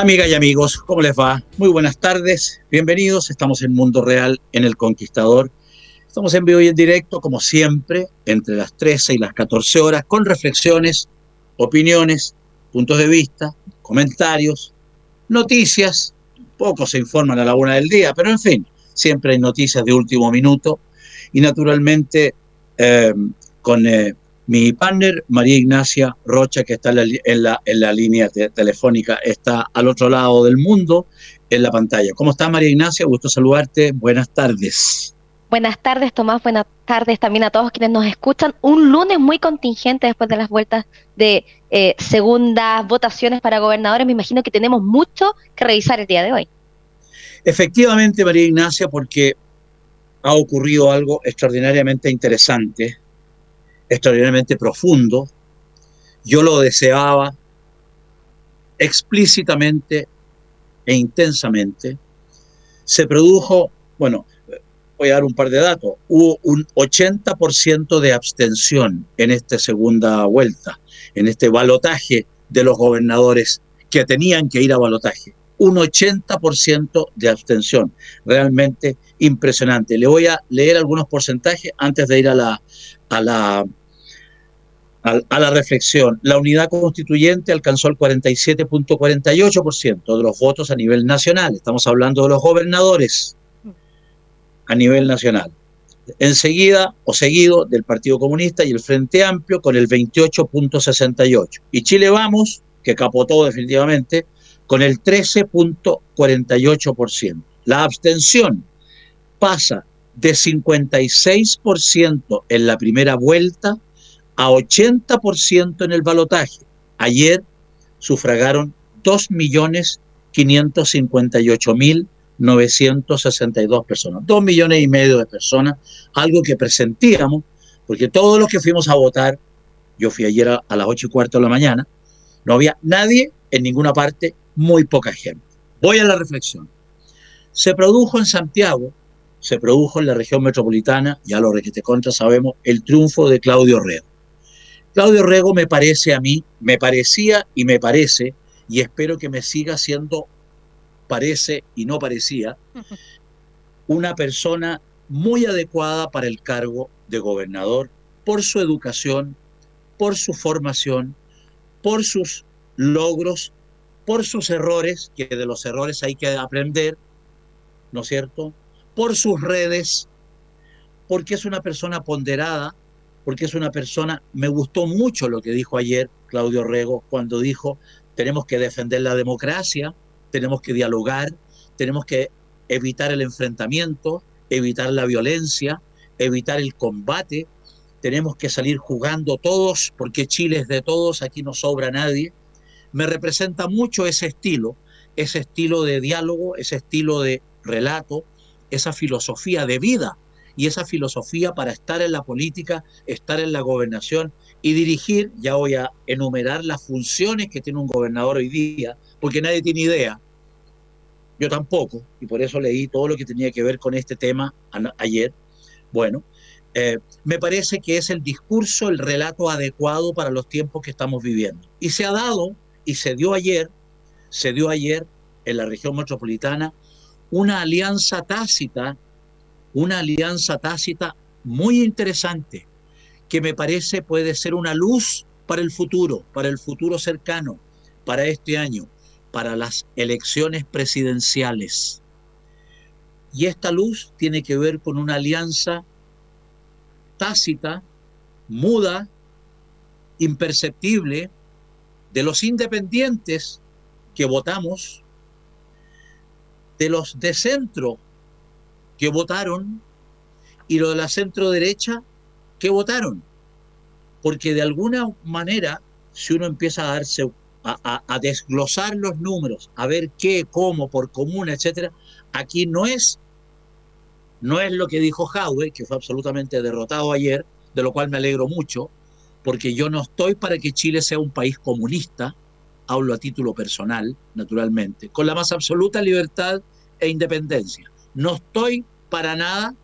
Amigas y amigos, ¿cómo les va? Muy buenas tardes, bienvenidos. Estamos en Mundo Real, en El Conquistador. Estamos en vivo y en directo, como siempre, entre las 13 y las 14 horas, con reflexiones, opiniones, puntos de vista, comentarios, noticias. Pocos se informan a la una del día, pero en fin, siempre hay noticias de último minuto. Y naturalmente, eh, con eh, mi partner, María Ignacia Rocha, que está en la, en la, línea telefónica, está al otro lado del mundo en la pantalla. ¿Cómo estás, María Ignacia? Gusto saludarte. Buenas tardes. Buenas tardes, Tomás. Buenas tardes también a todos quienes nos escuchan. Un lunes muy contingente después de las vueltas de eh, segundas votaciones para gobernadores. Me imagino que tenemos mucho que revisar el día de hoy. Efectivamente, María Ignacia, porque ha ocurrido algo extraordinariamente interesante extraordinariamente profundo. Yo lo deseaba explícitamente e intensamente. Se produjo, bueno, voy a dar un par de datos, hubo un 80% de abstención en esta segunda vuelta, en este balotaje de los gobernadores que tenían que ir a balotaje. Un 80% de abstención, realmente impresionante. Le voy a leer algunos porcentajes antes de ir a la, a la a, la reflexión. La unidad constituyente alcanzó el 47.48% de los votos a nivel nacional. Estamos hablando de los gobernadores a nivel nacional. Enseguida o seguido del Partido Comunista y el Frente Amplio con el 28.68. Y Chile Vamos, que capotó definitivamente, con el 13.48%. La abstención pasa de 56% en la primera vuelta a 80% en el balotaje. Ayer sufragaron 2.558.962 personas, 2 millones y medio de personas, algo que presentíamos, porque todos los que fuimos a votar, yo fui ayer a, las 8 y cuarto de la mañana, no había nadie en ninguna parte, muy poca gente. Voy a la reflexión. Se produjo en Santiago, se produjo en la región metropolitana, ya lo te contra sabemos, el triunfo de Claudio Rego. Claudio Rego me parece a mí, me parecía y me parece, y espero que me siga siendo, parece y no parecía, una persona muy adecuada para el cargo de gobernador por su educación, por su formación, por sus logros, por sus errores, que de los errores hay que aprender, ¿no es cierto? Por sus redes, porque es una persona ponderada, porque es una persona, me gustó mucho lo que dijo ayer Claudio Rego cuando dijo, tenemos que defender la democracia, tenemos que dialogar, tenemos que evitar el enfrentamiento, evitar la violencia, evitar el combate, tenemos que salir jugando todos, porque Chile es de todos, aquí no sobra nadie. Me representa mucho ese estilo, ese estilo de diálogo, ese estilo de relato, esa filosofía de vida y esa filosofía para estar en la política, estar en la gobernación y dirigir, ya voy a enumerar las funciones que tiene un gobernador hoy día, porque nadie tiene idea. Yo tampoco, y por eso leí todo lo que tenía que ver con este tema ayer. Bueno, eh, me parece que es el discurso, el relato adecuado para los tiempos que estamos viviendo. Y se ha dado, y se dio ayer, se dio ayer en la región metropolitana, una alianza tácita una alianza tácita muy interesante que me parece puede ser una luz para el futuro, para el futuro cercano, para este año, para las elecciones presidenciales. Y esta luz tiene que ver con una alianza tácita, muda, imperceptible, de los independientes que votamos, de los de centro que votaron y los de la centro derecha que votaron. Porque de alguna manera, si uno empieza a darse a, desglosar los números, a ver qué, cómo, por común, etcétera, aquí no es, no es lo que dijo Jaue, que fue absolutamente derrotado ayer, de lo cual me alegro mucho, porque yo no estoy para que Chile sea un país comunista, hablo a título personal, naturalmente, con la más absoluta libertad e independencia. No estoy para nada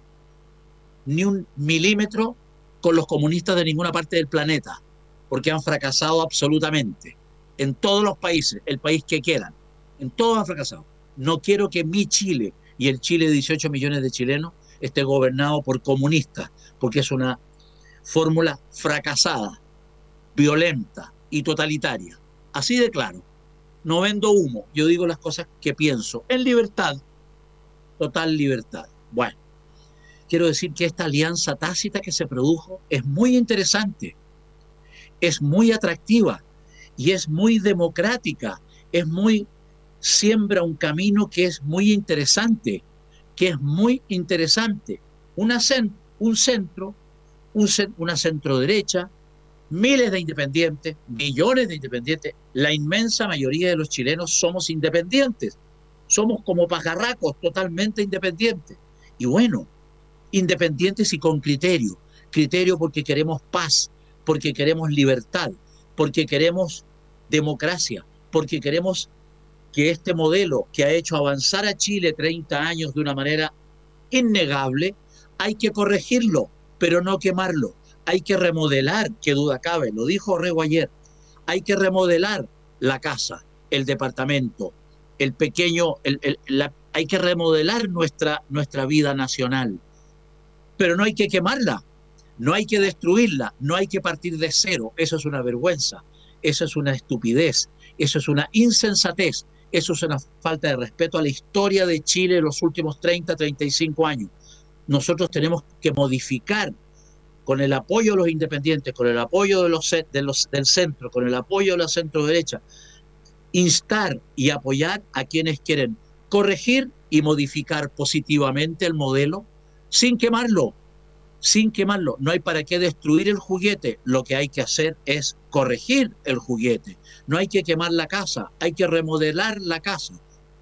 ni un milímetro con los comunistas de ninguna parte del planeta, porque han fracasado absolutamente en todos los países, el país que quieran, en todos han fracasado. No quiero que mi Chile y el Chile de 18 millones de chilenos esté gobernado por comunistas, porque es una fórmula fracasada, violenta y totalitaria. Así de claro. No vendo humo, yo digo las cosas que pienso, en libertad, total libertad. Bueno, quiero decir que esta alianza tácita que se produjo es muy interesante, es muy atractiva y es muy democrática, es muy, siembra un camino que es muy interesante, que es muy interesante. Una un centro, un, una centro derecha, miles de independientes, millones de independientes, la inmensa mayoría de los chilenos somos independientes, somos como pajarracos totalmente independientes. Y bueno, independientes y con criterio, criterio porque queremos paz, porque queremos libertad, porque queremos democracia, porque queremos que este modelo que ha hecho avanzar a Chile 30 años de una manera innegable, hay que corregirlo, pero no quemarlo. Hay que remodelar, que duda cabe, lo dijo Rego ayer, hay que remodelar la casa, el departamento, el pequeño, hay que remodelar nuestra, nuestra vida nacional, pero no hay que quemarla, no hay que destruirla, no hay que partir de cero, eso es una vergüenza, eso es una estupidez, eso es una insensatez, eso es una falta de respeto a la historia de Chile en los últimos 30, 35 años. Nosotros tenemos que modificar con el apoyo de los independientes, con el apoyo de los, de los, del centro, con el apoyo de la centro derecha, instar y apoyar a quienes quieren corregir y modificar positivamente el modelo sin quemarlo, sin quemarlo. No hay para qué destruir el juguete. Lo que hay que hacer es corregir el juguete. No hay que quemar la casa, hay que remodelar la casa.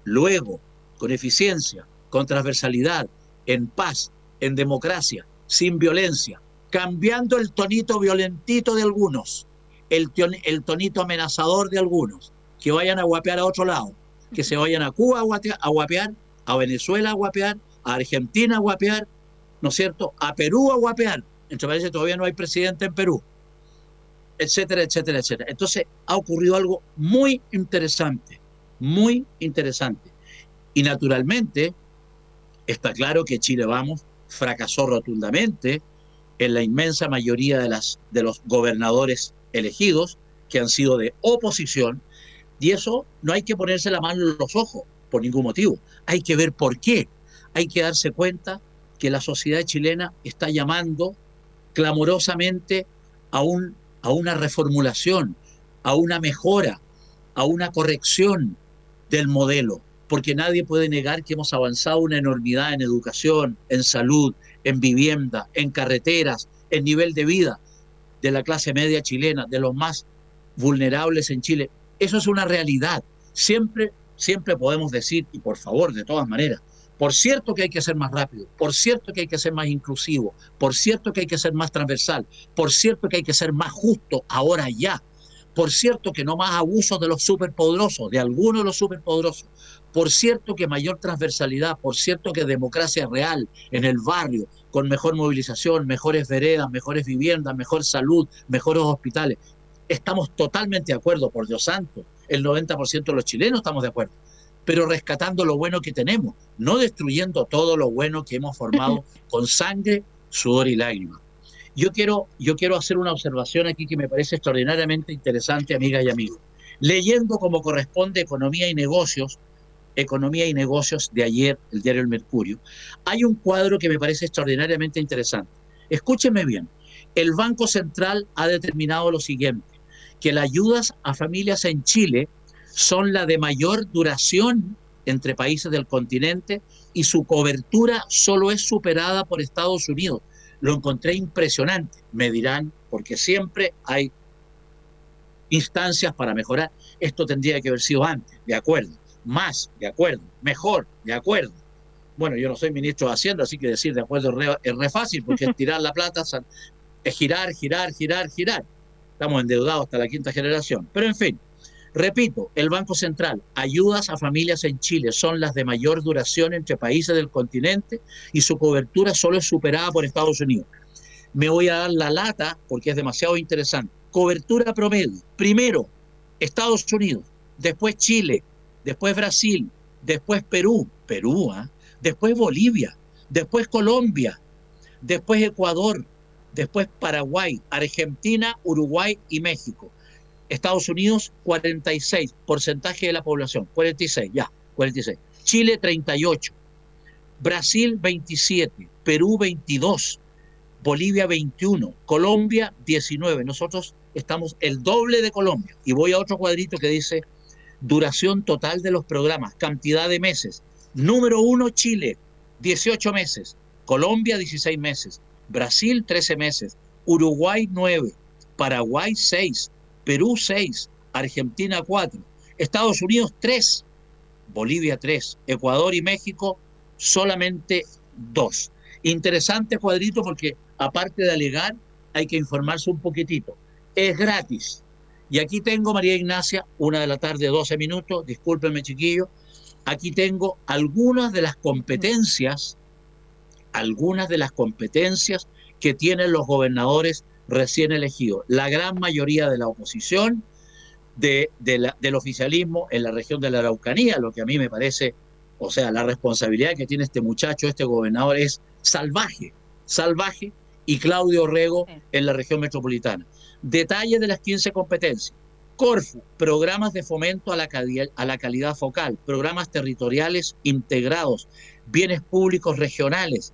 Luego, con eficiencia, con transversalidad, en paz, en democracia, sin violencia, cambiando el tonito violentito de algunos, el, el tonito amenazador de algunos, que vayan a guapear a otro lado, que se vayan a Cuba a guapear, a Venezuela a guapear, a Argentina a guapear, ¿no es cierto? A Perú a guapear. Entre países todavía no hay presidente en Perú. Etcétera, etcétera, etcétera. Entonces ha ocurrido algo muy interesante, muy interesante. Y naturalmente, está claro que Chile Vamos fracasó rotundamente en la inmensa mayoría de, las, de los gobernadores elegidos, que han sido de oposición, y eso no hay que ponerse la mano en los ojos por ningún motivo. Hay que ver por qué. Hay que darse cuenta que la sociedad chilena está llamando clamorosamente a, un, a una reformulación, a una mejora, a una corrección del modelo, porque nadie puede negar que hemos avanzado una enormidad en educación, en salud, en vivienda, en carreteras, en nivel de vida de la clase media chilena, de los más vulnerables en Chile. Eso es una realidad. Siempre, siempre podemos decir, y por favor, de todas maneras, por cierto que hay que ser más rápido, por cierto que hay que ser más inclusivo, por cierto que hay que ser más transversal, por cierto que hay que ser más justo ahora ya, por cierto que no más abusos de los superpoderosos, de algunos de los superpoderosos, por cierto que mayor transversalidad, por cierto que democracia real en el barrio, con mejor movilización, mejores veredas, mejores viviendas, mejor salud, mejores hospitales. Estamos totalmente de acuerdo, por Dios santo. El 90% de los chilenos estamos de acuerdo pero rescatando lo bueno que tenemos, no destruyendo todo lo bueno que hemos formado con sangre, sudor y lágrimas. Yo quiero, yo quiero hacer una observación aquí que me parece extraordinariamente interesante, amigas y amigos. Leyendo como corresponde Economía y Negocios, Economía y Negocios de ayer, el diario El Mercurio, hay un cuadro que me parece extraordinariamente interesante. Escúchenme bien. El Banco Central ha determinado lo siguiente, que las ayudas a familias en Chile son la de mayor duración entre países del continente y su cobertura solo es superada por Estados Unidos. Lo encontré impresionante. Me dirán, porque siempre hay instancias para mejorar. Esto tendría que haber sido antes, de acuerdo. Más, de acuerdo. Mejor, de acuerdo. Bueno, yo no soy ministro de Hacienda, así que decir de acuerdo es re, fácil, porque tirar la plata, es girar, girar, girar, girar. Estamos endeudados hasta la quinta generación. Pero en fin, repito, el Banco Central, ayudas a familias en Chile son las de mayor duración entre países del continente y su cobertura solo es superada por Estados Unidos. Me voy a dar la lata porque es demasiado interesante. Cobertura promedio. Primero, Estados Unidos, después Chile, después Brasil, después Perú, Perú, ¿ah? después Bolivia, después Colombia, después Ecuador, después Paraguay, Argentina, Uruguay y México. Estados Unidos, 46, porcentaje de la población, 46, ya, 46. Chile, 38. Brasil, 27. Perú, 22. Bolivia, 21. Colombia, 19. Nosotros estamos el doble de Colombia. Y voy a otro cuadrito que dice duración total de los programas, cantidad de meses. Número uno, Chile, 18 meses. Colombia, 16 meses. Brasil 13 meses, Uruguay 9, Paraguay 6, Perú 6, Argentina 4, Estados Unidos 3, Bolivia 3, Ecuador y México solamente 2. Interesante cuadrito porque aparte de alegar hay que informarse un poquitito. Es gratis. Y aquí tengo, María Ignacia, una de la tarde, 12 minutos, discúlpenme chiquillo, aquí tengo algunas de las competencias algunas de las competencias que tienen los gobernadores recién elegidos. La gran mayoría de la oposición, de, del oficialismo en la región de la Araucanía, lo que a mí me parece, o sea, la responsabilidad que tiene este muchacho, este gobernador, es salvaje, salvaje, y Claudio Rego en la región metropolitana. Detalles de las 15 competencias. Corfu, programas de fomento a la, a la calidad focal, programas territoriales integrados, bienes públicos regionales,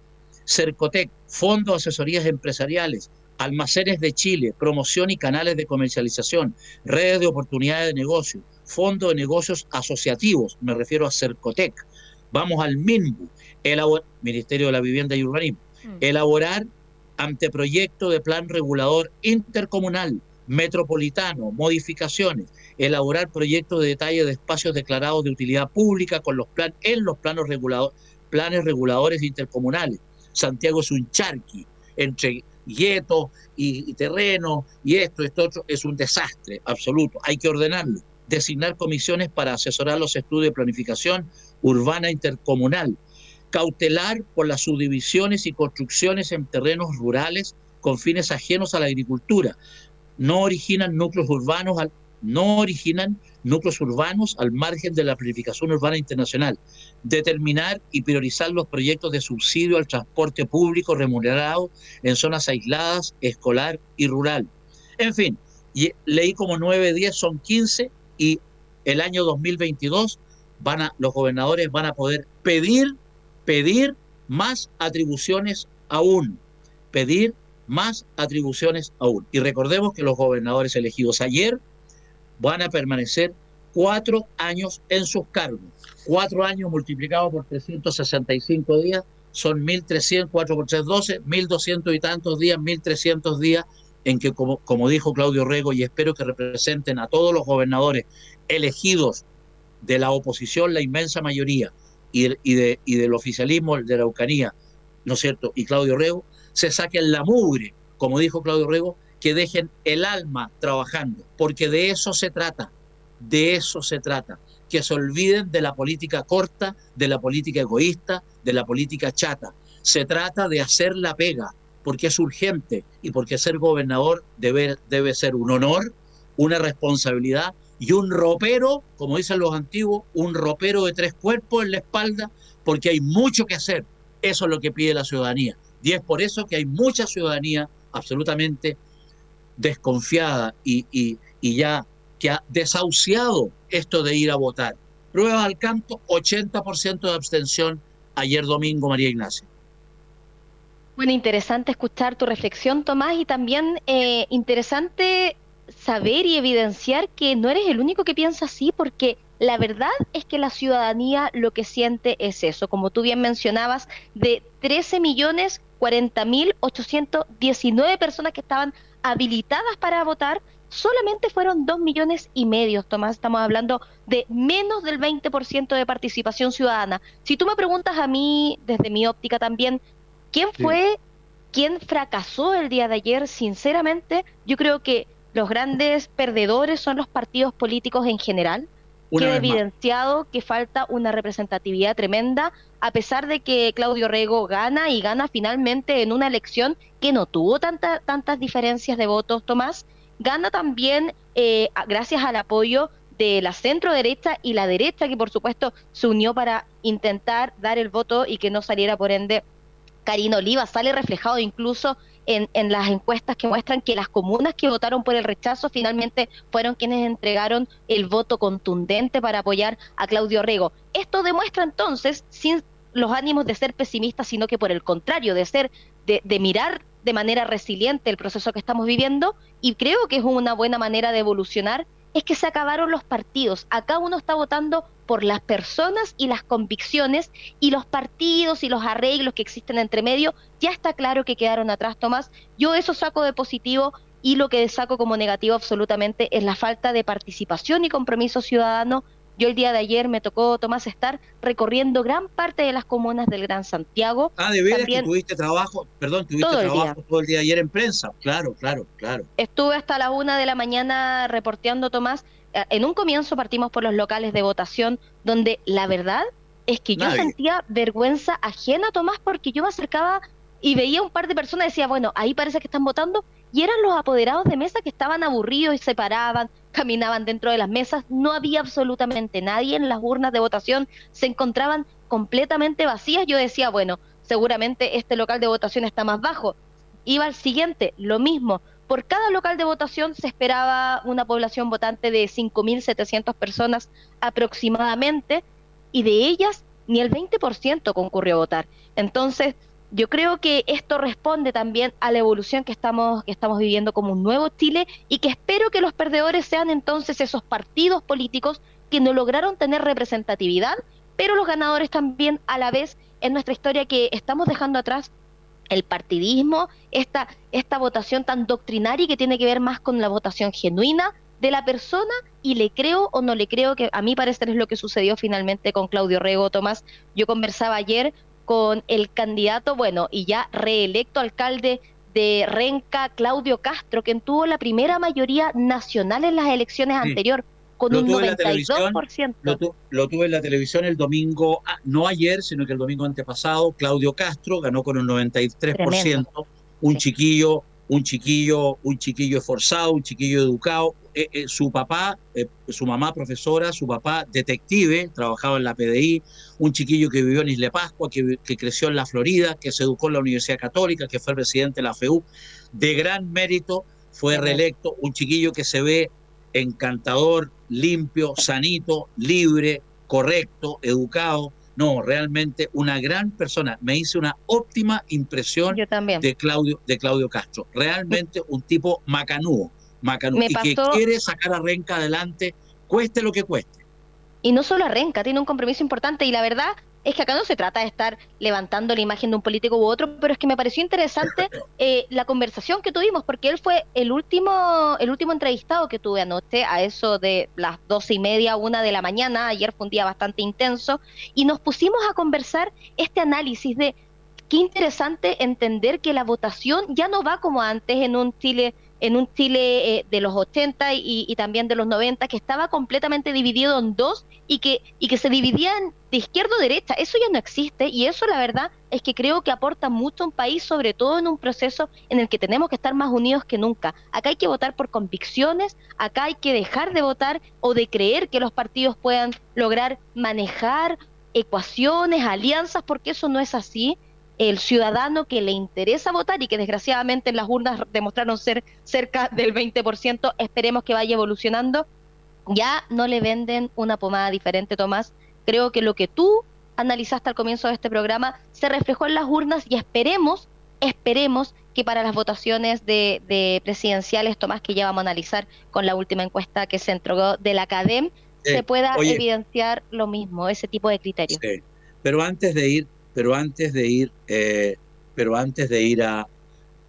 Cercotec, Fondo de Asesorías Empresariales, Almacenes de Chile, promoción y canales de comercialización, redes de oportunidades de negocio, Fondo de Negocios Asociativos, me refiero a Cercotec. Vamos al MINBU, Ministerio de la Vivienda y Urbanismo, mm. elaborar anteproyecto de plan regulador intercomunal, metropolitano, modificaciones, elaborar proyectos de detalle de espacios declarados de utilidad pública con los plan, en los planos regulador, planes reguladores intercomunales, Santiago es un charqui entre guetos y, terreno y esto, esto otro, es un desastre absoluto. Hay que ordenarlo. Designar comisiones para asesorar los estudios de planificación urbana intercomunal. Cautelar por las subdivisiones y construcciones en terrenos rurales con fines ajenos a la agricultura. No originan núcleos urbanos, no originan núcleos urbanos al margen de la planificación urbana internacional, determinar y priorizar los proyectos de subsidio al transporte público remunerado en zonas aisladas, escolar y rural. En fin, y leí como 9, 10, son 15 y el año 2022 van a, los gobernadores van a poder pedir, pedir más atribuciones aún, pedir más atribuciones aún. Y recordemos que los gobernadores elegidos ayer van a permanecer cuatro años en sus cargos. Cuatro años multiplicados por 365 días son 1.300, 4 por 3, 12, 1.200 y tantos días, 1.300 días en que, como, como dijo Claudio Rego, y espero que representen a todos los gobernadores elegidos de la oposición, la inmensa mayoría, y, de, y del oficialismo de la Eucanía, ¿no es cierto? Y Claudio Rego, se saquen la mugre, como dijo Claudio Rego, que dejen el alma trabajando, porque de eso se trata, de eso se trata, que se olviden de la política corta, de la política egoísta, de la política chata. Se trata de hacer la pega, porque es urgente y porque ser gobernador debe, debe ser un honor, una responsabilidad y un ropero, como dicen los antiguos, un ropero de tres cuerpos en la espalda, porque hay mucho que hacer. Eso es lo que pide la ciudadanía. Y es por eso que hay mucha ciudadanía absolutamente desconfiada y, y, ya que ha desahuciado esto de ir a votar. Prueba al canto, 80% de abstención ayer domingo, María Ignacia. Bueno, interesante escuchar tu reflexión, Tomás, y también eh, interesante saber y evidenciar que no eres el único que piensa así, porque La verdad es que la ciudadanía lo que siente es eso, como tú bien mencionabas, de 13 millones 40 mil 819 personas que estaban habilitadas para votar, solamente fueron 2 millones y medio, Tomás, estamos hablando de menos del 20% de participación ciudadana. Si tú me preguntas a mí, desde mi óptica también, ¿quién fue, quién fracasó el día de ayer? Sinceramente, yo creo que los grandes perdedores son los partidos políticos en general. Queda evidenciado que falta una representatividad tremenda, a pesar de que Claudio Rego gana y gana finalmente en una elección que no tuvo tanta, tantas diferencias de votos, Tomás. Gana también eh, gracias al apoyo de la centro derecha y la derecha, que por supuesto se unió para intentar dar el voto y que no saliera por ende Karina Oliva. Sale reflejado incluso en, las encuestas que muestran que las comunas que votaron por el rechazo finalmente fueron quienes entregaron el voto contundente para apoyar a Claudio Rego. Esto demuestra entonces, sin los ánimos de ser pesimistas, sino que por el contrario, de ser, de, mirar de manera resiliente el proceso que estamos viviendo, y creo que es una buena manera de evolucionar es que se acabaron los partidos. Acá uno está votando por las personas y las convicciones y los partidos y los arreglos que existen entre medio, ya está claro que quedaron atrás, Tomás. Yo eso saco de positivo y lo que saco como negativo absolutamente es la falta de participación y compromiso ciudadano yo el día de ayer me tocó, Tomás, estar recorriendo gran parte de las comunas del Gran Santiago. Ah, de veras que tuviste trabajo, perdón, tuviste trabajo todo el día ayer en prensa. Claro, claro, claro. Estuve hasta la una de la mañana reporteando, Tomás. Eh, en un comienzo partimos por los locales de votación, donde la verdad es que yo sentía vergüenza ajena, Tomás, porque yo me acercaba y veía un par de personas y decía, bueno, ahí parece que están votando, y eran los apoderados de mesa que estaban aburridos y se paraban, caminaban dentro de las mesas, no había absolutamente nadie en las urnas de votación, se encontraban completamente vacías. Yo decía, bueno, seguramente este local de votación está más bajo. Iba al siguiente, lo mismo. Por cada local de votación se esperaba una población votante de 5.700 personas aproximadamente y de ellas ni el 20% concurrió a votar. Entonces, yo creo que esto responde también a la evolución que estamos, que estamos viviendo como un nuevo Chile y que espero que los perdedores sean entonces esos partidos políticos que no lograron tener representatividad, pero los ganadores también a la vez en nuestra historia que estamos dejando atrás el partidismo, esta, esta votación tan doctrinaria que tiene que ver más con la votación genuina de la persona y le creo o no le creo que a mí parecer es lo que sucedió finalmente con Claudio Rego Tomás. Yo conversaba ayer con el candidato, bueno, y ya reelecto alcalde de Renca, Claudio Castro, quien tuvo la primera mayoría nacional en las elecciones anteriores, con un 92%. Lo, lo, tuve en la televisión el domingo, ah, no ayer, sino que el domingo antepasado, Claudio Castro ganó con un 93%, un chiquillo un chiquillo, un chiquillo esforzado, un chiquillo educado. Eh, eh, su papá, eh, su mamá profesora, su papá detective, trabajaba en la PDI, un chiquillo que vivió en Isla Pascua, que, creció en la Florida, que se educó en la Universidad Católica, que fue presidente de la FEU, de gran mérito, fue reelecto, un chiquillo que se ve encantador, limpio, sanito, libre, correcto, educado, no, realmente una gran persona. Me hice una óptima impresión de Claudio, de Claudio Castro. Realmente un tipo macanudo, macanudo y que quiere sacar a Renca adelante, cueste lo que cueste. Y no solo a Renca, tiene un compromiso importante y la verdad es que acá no se trata de estar levantando la imagen de un político u otro, pero es que me pareció interesante eh, la conversación que tuvimos, porque él fue el último, el último entrevistado que tuve anoche, a eso de las doce y media, una de la mañana, ayer fue un día bastante intenso, y nos pusimos a conversar este análisis de qué interesante entender que la votación ya no va como antes en un Chile en un Chile eh, de los 80 y, también de los 90 que estaba completamente dividido en dos y que, y que se dividían de izquierda a derecha. Eso ya no existe y eso la verdad es que creo que aporta mucho a un país, sobre todo en un proceso en el que tenemos que estar más unidos que nunca. Acá hay que votar por convicciones, acá hay que dejar de votar o de creer que los partidos puedan lograr manejar ecuaciones, alianzas, porque eso no es así el ciudadano que le interesa votar y que desgraciadamente en las urnas demostraron ser cerca del 20%, esperemos que vaya evolucionando, ya no le venden una pomada diferente, Tomás. Creo que lo que tú analizaste al comienzo de este programa se reflejó en las urnas y esperemos, esperemos que para las votaciones de, presidenciales, Tomás, que ya vamos a analizar con la última encuesta que se entregó de la CADEM, se pueda evidenciar lo mismo, ese tipo de criterios. Pero antes de ir, pero antes de ir, eh, pero antes de ir a,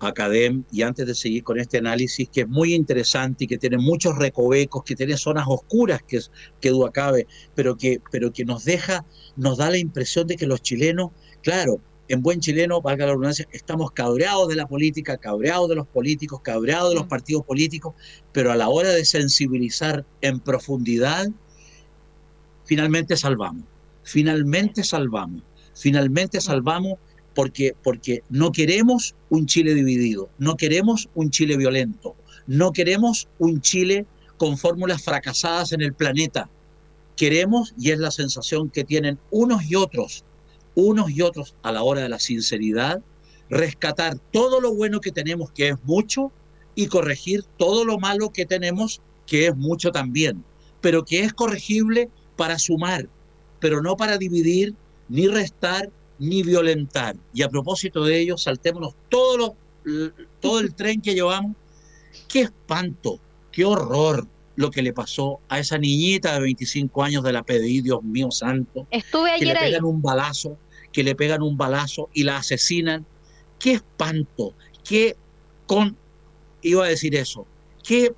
Academ y antes de seguir con este análisis que es muy interesante y que tiene muchos recovecos, que tiene zonas oscuras que, que duda cabe, pero que, pero que nos deja, nos da la impresión de que los chilenos, claro, en buen chileno, valga la redundancia, estamos cabreados de la política, cabreados de los políticos, cabreados de los partidos políticos, pero a la hora de sensibilizar en profundidad, finalmente salvamos, finalmente salvamos, finalmente salvamos porque, porque no queremos un Chile dividido, no queremos un Chile violento, no queremos un Chile con fórmulas fracasadas en el planeta. Queremos, y es la sensación que tienen unos y otros, unos y otros a la hora de la sinceridad, rescatar todo lo bueno que tenemos, que es mucho, y corregir todo lo malo que tenemos, que es mucho también, pero que es corregible para sumar, pero no para dividir, ni restar, ni violentar. Y a propósito de ello, saltémonos todo, todo el tren que llevamos. Qué espanto, qué horror lo que le pasó a esa niñita de 25 años de la PDI, Dios mío santo. Estuve ayer que le pegan un balazo, que le pegan un balazo y la asesinan. Qué espanto, qué con iba a decir eso, qué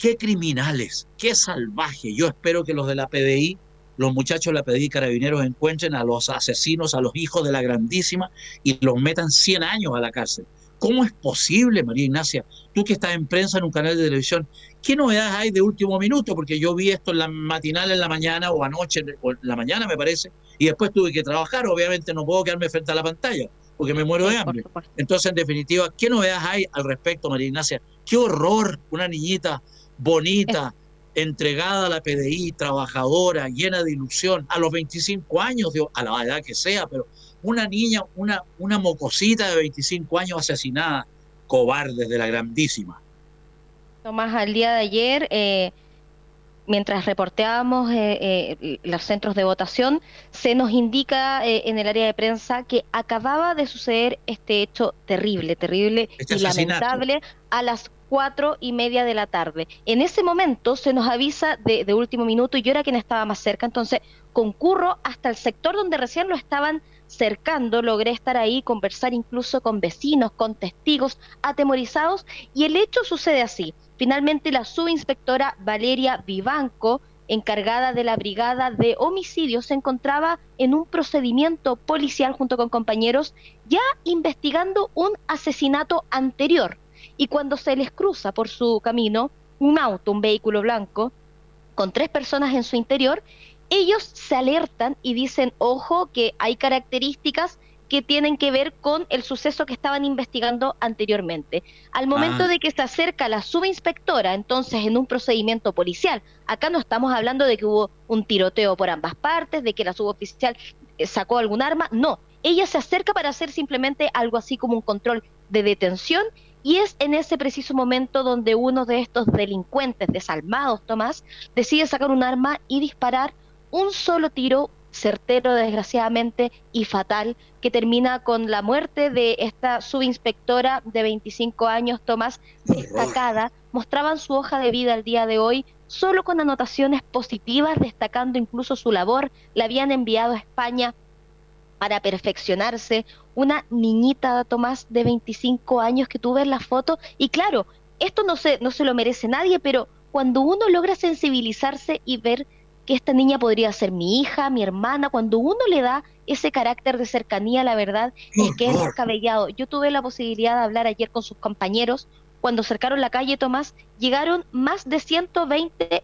qué criminales, qué salvaje. Yo espero que los de la PDI, los muchachos de la PDI Carabineros encuentren a los asesinos, a los hijos de la grandísima y los metan 100 años a la cárcel. ¿Cómo es posible, María Ignacia? Tú que estás en prensa en un canal de televisión, ¿qué novedades hay de último minuto? Porque yo vi esto en la matinal en la mañana o anoche o en la mañana, me parece, y después tuve que trabajar. Obviamente no puedo quedarme frente a la pantalla porque me muero de hambre. Entonces, en definitiva, ¿qué novedades hay al respecto, María Ignacia? Qué horror una niñita bonita, entregada a la PDI, trabajadora, llena de ilusión, a los 25 años, a la edad que sea, pero una niña, una, una mocosita de 25 años asesinada, cobarde de la grandísima. Tomás, al día de ayer, eh, mientras reporteábamos eh, eh, los centros de votación, se nos indica en el área de prensa que acababa de suceder este hecho terrible, terrible este y lamentable a las cuatro y media de la tarde. En ese momento se nos avisa de, de, último minuto y yo era quien estaba más cerca, entonces concurro hasta el sector donde recién lo estaban cercando, logré estar ahí, conversar incluso con vecinos, con testigos atemorizados y el hecho sucede así. Finalmente la subinspectora Valeria Vivanco, encargada de la brigada de homicidios, se encontraba en un procedimiento policial junto con compañeros ya investigando un asesinato anterior. Y cuando se les cruza por su camino un auto, un vehículo blanco, con tres personas en su interior, ellos se alertan y dicen, ojo, que hay características que tienen que ver con el suceso que estaban investigando anteriormente. Al momento ah. de que se acerca la subinspectora, entonces en un procedimiento policial, acá no estamos hablando de que hubo un tiroteo por ambas partes, de que la suboficial eh, sacó algún arma, no, ella se acerca para hacer simplemente algo así como un control de detención y es en ese preciso momento donde uno de estos delincuentes desalmados, Tomás, decide sacar un arma y disparar un solo tiro certero desgraciadamente y fatal que termina con la muerte de esta subinspectora de 25 años, Tomás, destacada. Mostraban su hoja de vida el día de hoy solo con anotaciones positivas, destacando incluso su labor. La habían enviado a España para perfeccionarse. Una niñita, Tomás, de 25 años que tú ves la foto. Y claro, esto no se, no se lo merece nadie, pero cuando uno logra sensibilizarse y ver que esta niña podría ser mi hija, mi hermana, cuando uno le da ese carácter de cercanía, la verdad es que es descabellado. Yo tuve la posibilidad de hablar ayer con sus compañeros, cuando cercaron la calle Tomás, llegaron más de 120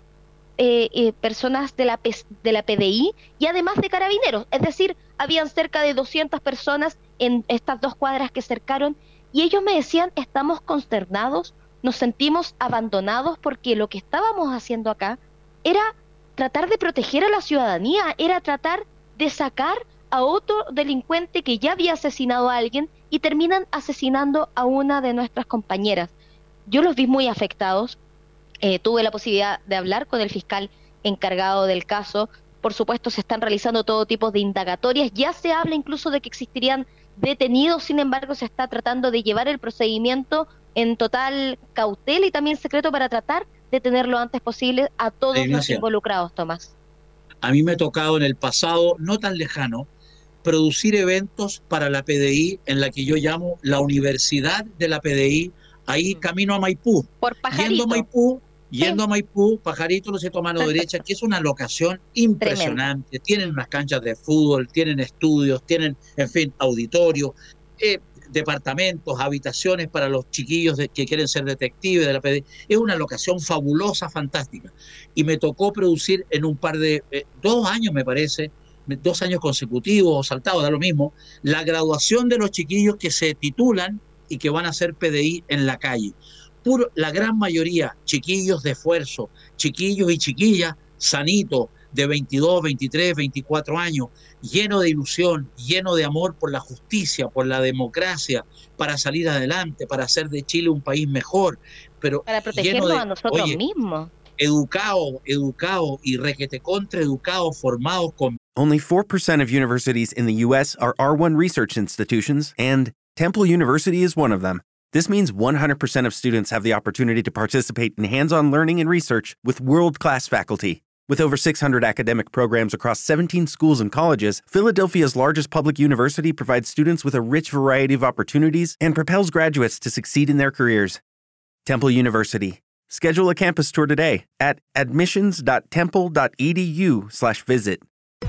eh, eh, personas de la, de la PDI y además de carabineros, es decir, habían cerca de 200 personas en estas dos cuadras que cercaron y ellos me decían, estamos consternados, nos sentimos abandonados porque lo que estábamos haciendo acá era tratar de proteger a la ciudadanía, era tratar de sacar a otro delincuente que ya había asesinado a alguien y terminan asesinando a una de nuestras compañeras. Yo los vi muy afectados. Eh, tuve la posibilidad de hablar con el fiscal encargado del caso. Por supuesto, se están realizando todo tipo de indagatorias. Ya se habla incluso de que existirían detenidos, sin embargo, se está tratando de llevar el procedimiento en total cautela y también secreto para tratar de tener lo antes posible a todos los involucrados, Tomás? A mí me ha tocado en el pasado, no tan lejano, producir eventos para la PDI en la que yo llamo la Universidad de la PDI, ahí camino a Maipú. Por Pajarito. Yendo a Maipú, yendo a Maipú, Pajarito no se toma mano derecha, que es una locación impresionante. Tienen unas canchas de fútbol, tienen estudios, tienen, en fin, auditorio, eh, departamentos, habitaciones para los chiquillos que quieren ser detectives de la PDI. Es una locación fabulosa, fantástica. Y me tocó producir en un par de, eh, dos años me parece, dos años consecutivos o saltados, da lo mismo, la graduación de los chiquillos que se titulan y que van a hacer PDI en la calle. Puro, la gran mayoría, chiquillos de esfuerzo, chiquillos y chiquillas, sanitos, de 22, 23, 24 años, lleno de ilusión, lleno de amor por la justicia, por la democracia, para salir adelante, para hacer de Chile un país mejor. Pero para protegernos a nosotros mismos. Educado, educado y requete contra educado, formados con Only 4% of universities in the US are R1 research institutions, and Temple University is one of them. This means 100% of students have the opportunity to participate in hands on learning and research with world class faculty. With over 600 academic programs across 17 schools and colleges, Philadelphia's largest public university provides students with a rich variety of opportunities and propels graduates to succeed in their careers. Temple University. Schedule a campus tour today at admissions.temple.edu/visit.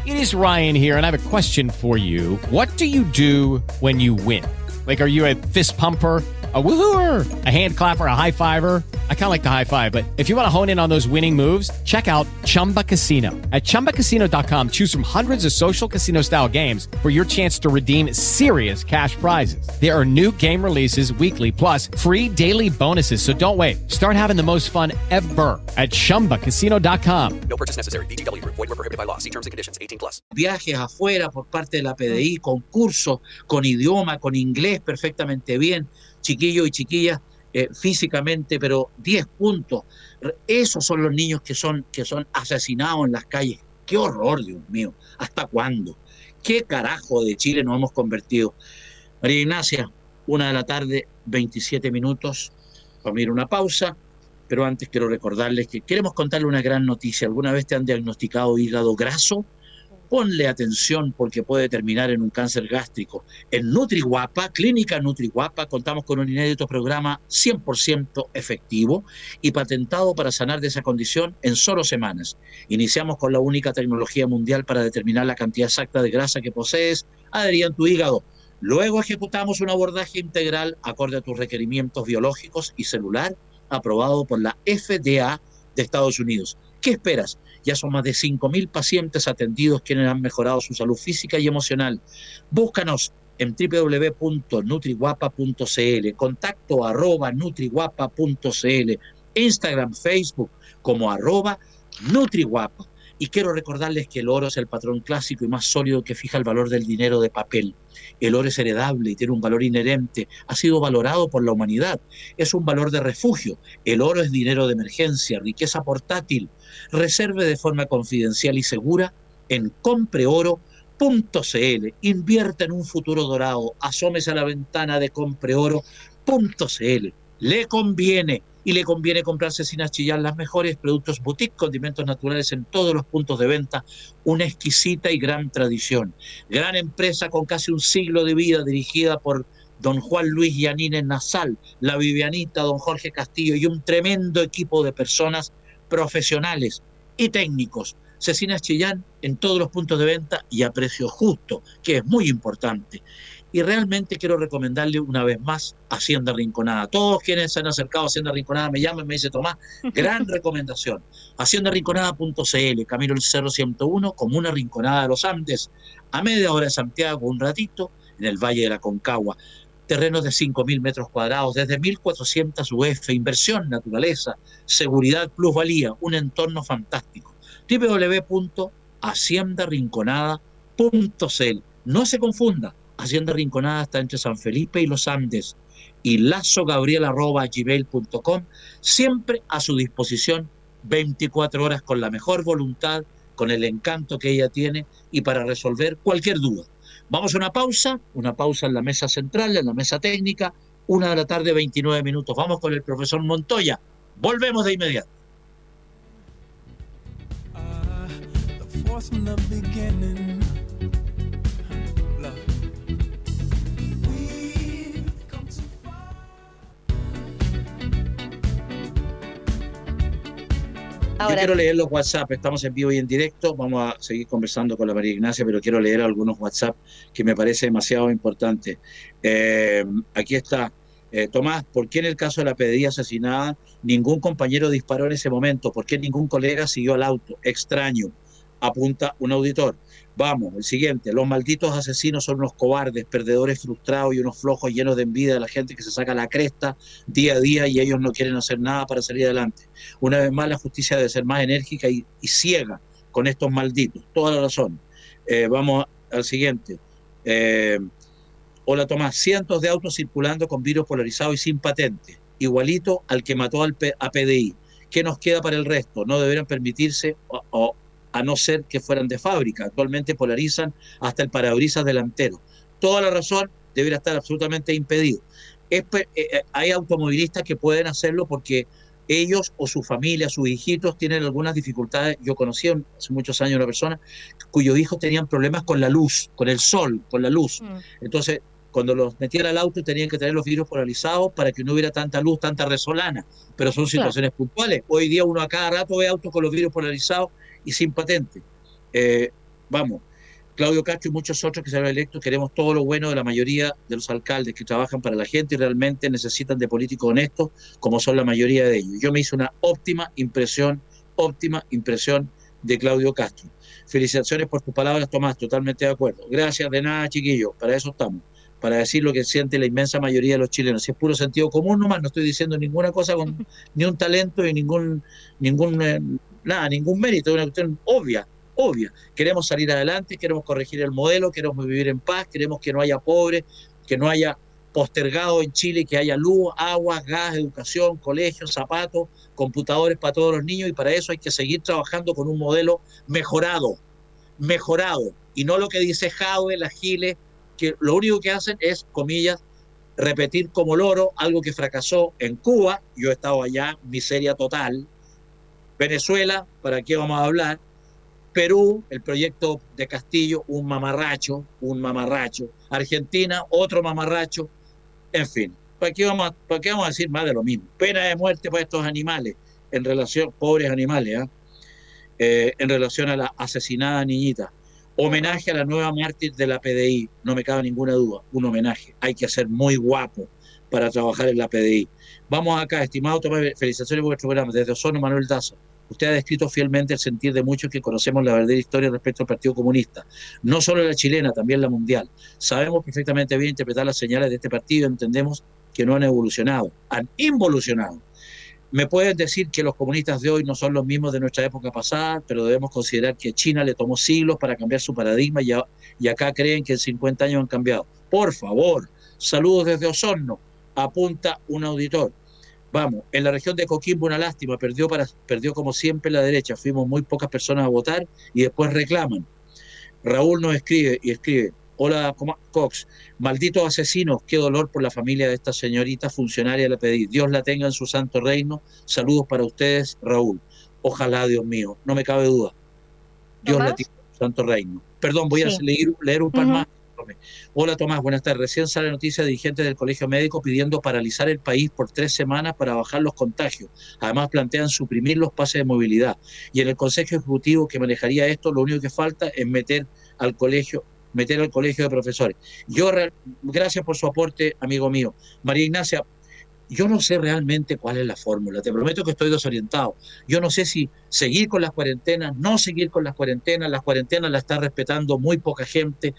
It is Ryan here, and I have a question for you. What do you do when you win? Like, are you a fist pumper, a woohooer, a hand clapper, a high fiver? I kind of like the high five, but if you want to hone in on those winning moves, check out Chumba Casino. At ChumbaCasino.com, choose from hundreds of social casino style games for your chance to redeem serious cash prizes. There are new game releases weekly, plus free daily bonuses. So don't wait. Start having the most fun ever at ChumbaCasino.com. No purchase necessary. BGW. Void were prohibited by law. See terms and conditions. 18 plus. Viajes afuera por parte de la PDI, concursos con idioma, con inglés perfectamente bien. Chiquillos y chiquillas eh, físicamente, pero 10 puntos. Esos son los niños que son, que son asesinados en las calles. Qué horror, Dios mío. ¿Hasta cuándo? ¿Qué carajo de Chile nos hemos convertido? María Ignacia, una de la tarde, 27 minutos. Vamos a ir una pausa, pero antes quiero recordarles que queremos contarle una gran noticia. ¿Alguna vez te han diagnosticado hígado graso? Ponle atención porque puede terminar en un cáncer gástrico. En NutriGuapa, Clínica NutriGuapa, contamos con un inédito programa 100% efectivo y patentado para sanar de esa condición en solo semanas. Iniciamos con la única tecnología mundial para determinar la cantidad exacta de grasa que posees adhería en tu hígado. Luego ejecutamos un abordaje integral acorde a tus requerimientos biológicos y celular aprobado por la FDA de Estados Unidos. ¿Qué esperas? Ya son más de 5.000 pacientes atendidos quienes han mejorado su salud física y emocional. Búscanos en www.nutriguapa.cl, contacto arroba nutriguapa.cl, Instagram, Facebook como arroba nutriguapa. Y quiero recordarles que el oro es el patrón clásico y más sólido que fija el valor del dinero de papel. El oro es heredable y tiene un valor inherente. Ha sido valorado por la humanidad. Es un valor de refugio. El oro es dinero de emergencia, riqueza portátil. Reserve de forma confidencial y segura en compreoro.cl. Invierte en un futuro dorado. Asómese a la ventana de compreoro.cl. Le conviene y le conviene comprarse sin achillar las mejores productos boutique, condimentos naturales en todos los puntos de venta, una exquisita y gran tradición. Gran empresa con casi un siglo de vida dirigida por don Juan Luis Yanínez Nasal, la Vivianita, don Jorge Castillo y un tremendo equipo de personas profesionales y técnicos. Cecina Chillán en todos los puntos de venta y a precio justo, que es muy importante. Y realmente quiero recomendarle una vez más Hacienda Rinconada. Todos quienes se han acercado a Hacienda Rinconada me llaman, me dice Tomás, gran recomendación. HaciendaRinconada.cl, Camino el Cerro 101, Comuna Rinconada de los Andes, a media hora de Santiago, un ratito, en el Valle de la Concagua. Terrenos de 5.000 metros cuadrados, desde 1.400 UF, inversión, naturaleza, seguridad, plusvalía, un entorno fantástico. www.haciendarinconada.cl. No se confunda, Hacienda Rinconada está entre San Felipe y los Andes y lazogabriel.com, siempre a su disposición 24 horas con la mejor voluntad, con el encanto que ella tiene y para resolver cualquier duda. Vamos a una pausa, una pausa en la mesa central, en la mesa técnica, una de la tarde, 29 minutos. Vamos con el profesor Montoya. Volvemos de inmediato. Yo quiero leer los WhatsApp, estamos en vivo y en directo, vamos a seguir conversando con la María Ignacia, pero quiero leer algunos WhatsApp que me parece demasiado importante. Eh, aquí está, eh, Tomás, ¿por qué en el caso de la pedía asesinada ningún compañero disparó en ese momento? ¿Por qué ningún colega siguió al auto? Extraño, apunta un auditor. Vamos, el siguiente. Los malditos asesinos son unos cobardes, perdedores frustrados y unos flojos llenos de envidia de la gente que se saca la cresta día a día y ellos no quieren hacer nada para salir adelante. Una vez más, la justicia debe ser más enérgica y, ciega con estos malditos. Toda la razón. Eh, vamos al siguiente. Eh, hola Tomás, cientos de autos circulando con virus polarizado y sin patente, igualito al que mató al a PDI. ¿Qué nos queda para el resto? No deberán permitirse o a no ser que fueran de fábrica. Actualmente polarizan hasta el parabrisas delantero. Toda la razón debería estar absolutamente impedido. Eh, eh, hay automovilistas que pueden hacerlo porque ellos o su familia, sus hijitos tienen algunas dificultades. Yo conocí hace muchos años una persona cuyos hijos tenían problemas con la luz, con el sol, con la luz. Mm. Entonces, cuando los metían al auto tenían que tener los vidrios polarizados para que no hubiera tanta luz, tanta resolana. Pero son situaciones puntuales. Hoy día uno a cada rato ve autos con los vidrios polarizados y sin patente. Eh, vamos, Claudio Castro y muchos otros que se han electos queremos todo lo bueno de la mayoría de los alcaldes que trabajan para la gente y realmente necesitan de políticos honestos, como son la mayoría de ellos. Yo me hice una óptima impresión, óptima impresión de Claudio Castro. Felicitaciones por tus palabras, Tomás, totalmente de acuerdo. Gracias, de nada, chiquillos, para eso estamos, para decir lo que siente la inmensa mayoría de los chilenos. Si es puro sentido común nomás, no estoy diciendo ninguna cosa con ni un talento y ningún, ningún eh, nada, ningún mérito, es una cuestión obvia, obvia. Queremos salir adelante, queremos corregir el modelo, queremos vivir en paz, queremos que no haya pobres, que no haya postergado en Chile, que haya luz, agua, gas, educación, colegios, zapatos, computadores para todos los niños y para eso hay que seguir trabajando con un modelo mejorado, mejorado, y no lo que dice Jaue, la Giles, que lo único que hacen es, comillas, repetir como loro algo que fracasó en Cuba, yo he estado allá, miseria total, Venezuela, ¿para qué vamos a hablar? Perú, el proyecto de Castillo, un mamarracho, un mamarracho. Argentina, otro mamarracho. En fin, ¿para qué vamos a, para qué vamos a decir más de lo mismo? Pena de muerte para estos animales, en relación, pobres animales, ¿ah? eh, en relación a la asesinada niñita. Homenaje a la nueva mártir de la PDI, no me cabe ninguna duda, un homenaje. Hay que ser muy guapo para trabajar en la PDI. Vamos acá, estimado Tomás, felicitaciones por vuestro programa. Desde Osorno, Manuel Daza. Usted ha descrito fielmente el sentir de muchos que conocemos la verdadera historia respecto al Partido Comunista. No solo la chilena, también la mundial. Sabemos perfectamente bien interpretar las señales de este partido y entendemos que no han evolucionado, han involucionado. Me pueden decir que los comunistas de hoy no son los mismos de nuestra época pasada, pero debemos considerar que China le tomó siglos para cambiar su paradigma y, y acá creen que en 50 años han cambiado. Por favor, saludos desde Osorno apunta un auditor. Vamos, en la región de Coquimbo una lástima, perdió, para, perdió como siempre la derecha, fuimos muy pocas personas a votar y después reclaman. Raúl nos escribe y escribe, hola Cox, malditos asesinos, qué dolor por la familia de esta señorita funcionaria le pedí, Dios la tenga en su santo reino, saludos para ustedes, Raúl. Ojalá, Dios mío, no me cabe duda. Dios la tenga en su santo reino. Perdón, voy a leer, leer un par más Hola Tomás, buenas tardes. Recién sale noticia de dirigentes del Colegio Médico pidiendo paralizar el país por tres semanas para bajar los contagios. Además plantean suprimir los pases de movilidad. Y en el Consejo Ejecutivo que manejaría esto, lo único que falta es meter al colegio meter al colegio de profesores. Yo, gracias por su aporte, amigo mío. María Ignacia, yo no sé realmente cuál es la fórmula, te prometo que estoy desorientado. Yo no sé si seguir con las cuarentenas, no seguir con las cuarentenas, las cuarentenas las está respetando muy poca gente,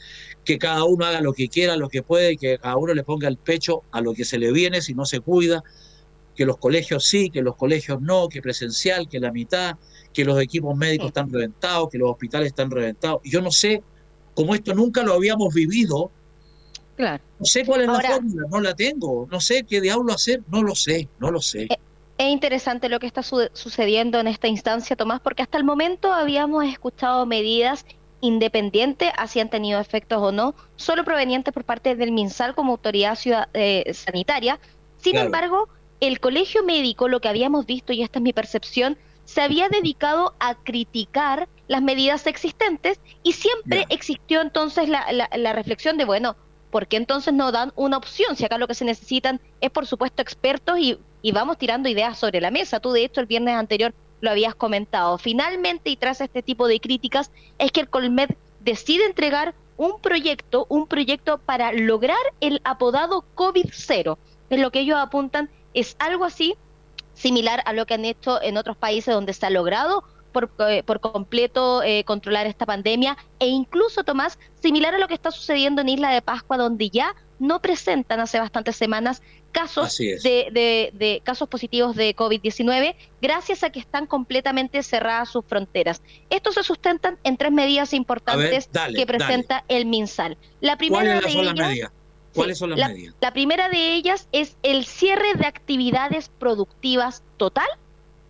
que cada uno haga lo que quiera, lo que puede, y que cada uno le ponga el pecho a lo que se le viene si no se cuida, que los colegios sí, que los colegios no, que presencial, que la mitad, que los equipos médicos están reventados, que los hospitales están reventados. Yo no sé, como esto nunca lo habíamos vivido, no sé cuál es la fórmula, no la tengo. No sé qué diablo hacer, no lo sé, no lo sé. Eh, es interesante lo que está sucediendo en esta instancia, Tomás, porque hasta el momento habíamos escuchado medidas independientes, así han tenido efectos o no, solo provenientes por parte del MinSal como autoridad ciudad, eh, sanitaria. Sin embargo, el colegio médico, lo que habíamos visto, y esta es mi percepción, se había dedicado a criticar las medidas existentes y siempre existió entonces la, la, reflexión de, bueno, ¿por qué entonces no dan una opción? Si acá lo que se necesitan es, por supuesto, expertos y, y vamos tirando ideas sobre la mesa. Tú, de hecho, el viernes anterior lo habías comentado. Finalmente, y tras este tipo de críticas, es que el Colmed decide entregar un proyecto, un proyecto para lograr el apodado COVID-0. Es lo que ellos apuntan, es algo así similar a lo que han hecho en otros países donde se ha logrado por, eh, por completo eh, controlar esta pandemia e incluso, Tomás, similar a lo que está sucediendo en Isla de Pascua, donde ya no presentan hace bastantes semanas casos de, de, casos positivos de COVID-19 gracias a que están completamente cerradas sus fronteras. Estos se sustentan en tres medidas importantes que presenta el MinSal. La primera de ellas, ¿Cuáles son las la, medidas? La primera de ellas es el cierre de actividades productivas total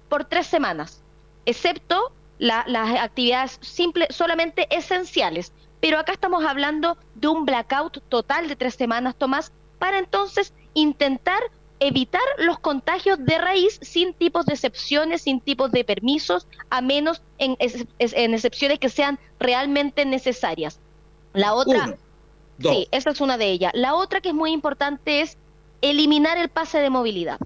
por tres semanas, excepto las actividades simples, solamente esenciales. Pero acá estamos hablando de un blackout total de tres semanas, Tomás, para entonces intentar evitar los contagios de raíz sin tipos de excepciones, sin tipos de permisos, a menos en, en excepciones que sean realmente necesarias. La otra, sí, esa es una de ellas. La otra que es muy importante es eliminar el pase de movilidad.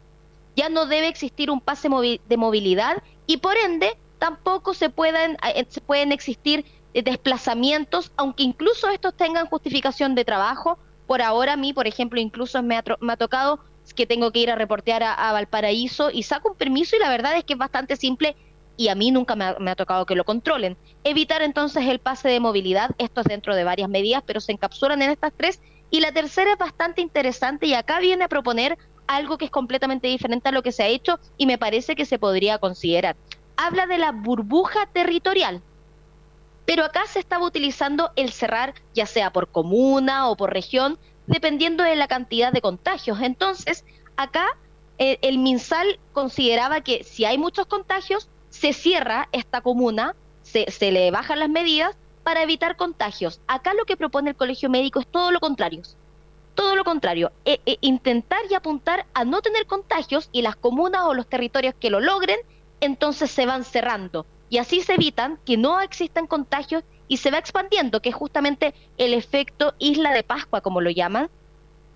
Ya no debe existir un pase de movilidad y por ende tampoco se pueden, eh, se pueden existir desplazamientos, aunque incluso estos tengan justificación de trabajo. Por ahora a mí, por ejemplo, incluso me ha, me ha tocado que tengo que ir a reportear a, Valparaíso y saco un permiso y la verdad es que es bastante simple y a mí nunca me ha, me ha, tocado que lo controlen. Evitar entonces el pase de movilidad, esto es dentro de varias medidas, pero se encapsulan en estas tres. Y la tercera es bastante interesante y acá viene a proponer algo que es completamente diferente a lo que se ha hecho y me parece que se podría considerar. Habla de la burbuja territorial. Pero acá se estaba utilizando el cerrar, ya sea por comuna o por región, dependiendo de la cantidad de contagios. Entonces, acá eh, el MinSal consideraba que si hay muchos contagios, se cierra esta comuna, se, se le bajan las medidas para evitar contagios. Acá lo que propone el Colegio Médico es todo lo contrario. Todo lo contrario, e, e, intentar y apuntar a no tener contagios y las comunas o los territorios que lo logren, entonces se van cerrando y así se evitan que no existan contagios y se va expandiendo, que es justamente el efecto isla de Pascua, como lo llaman,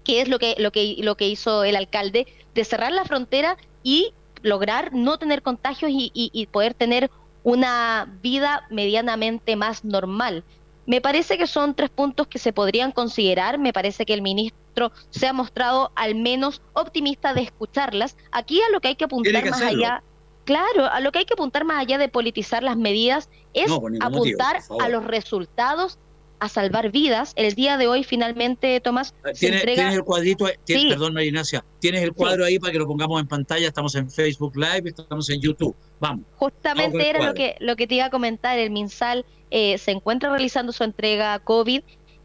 que es lo que, lo que, lo que hizo el alcalde, de cerrar la frontera y lograr no tener contagios y, y poder tener una vida medianamente más normal. Me parece que son tres puntos que se podrían considerar. Me parece que el ministro se ha mostrado al menos optimista de escucharlas. Aquí a lo que hay que apuntar más allá Claro, a lo que hay que apuntar más allá de politizar las medidas es apuntar a los resultados, a salvar vidas. El día de hoy finalmente, Tomás, ah, ¿Tienes, el cuadrito, perdón María Ignacia, tienes el cuadro ahí para que lo pongamos en pantalla, estamos en Facebook Live, estamos en YouTube, vamos. Justamente era lo que, lo que te iba a comentar, el MinSal eh, se encuentra realizando su entrega COVID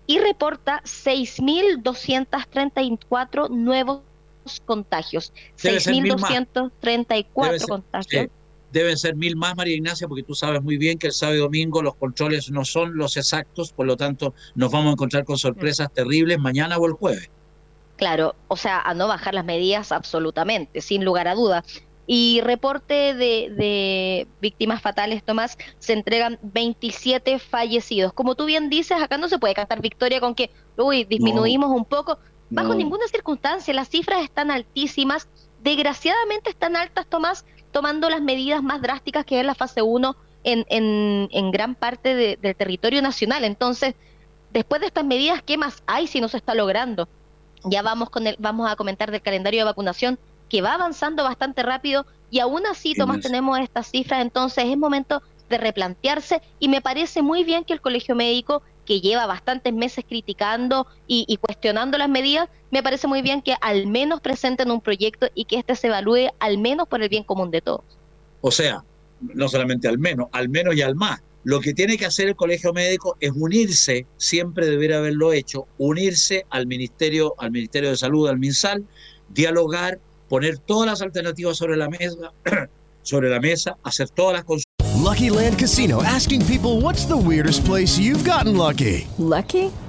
y reporta 6.234 nuevos contagios. 6.234 contagios. deben ser mil más, María Ignacia, porque tú sabes muy bien que el sábado y domingo los controles no son los exactos, por lo tanto nos vamos a encontrar con sorpresas terribles mañana o el jueves. Claro, o sea, a no bajar las medidas absolutamente, sin lugar a duda. Y reporte de, de, víctimas fatales, Tomás, se entregan 27 fallecidos. Como tú bien dices, acá no se puede cantar victoria con que, uy, disminuimos un poco. Bajo ninguna circunstancia, las cifras están altísimas, desgraciadamente están altas, Tomás, tomando las medidas más drásticas que es la fase 1 en, en, en, gran parte del territorio nacional. Entonces, después de estas medidas, ¿qué más hay si no se está logrando? Ya vamos, con el, vamos a comentar del calendario de vacunación que va avanzando bastante rápido y aún así, Tomás, tenemos estas cifras, entonces es momento de replantearse y me parece muy bien que el Colegio Médico que lleva bastantes meses criticando y, cuestionando las medidas, me parece muy bien que al menos presenten un proyecto y que éste se evalúe al menos por el bien común de todos. O sea, no solamente al menos, al menos y al más. Lo que tiene que hacer el colegio médico es unirse, siempre debería haberlo hecho, unirse al Ministerio, al Ministerio de Salud, al MinSal, dialogar, poner todas las alternativas sobre la mesa, sobre la mesa, hacer todas las consultas Lucky Land Casino asking people what's the weirdest place you've gotten lucky? Lucky?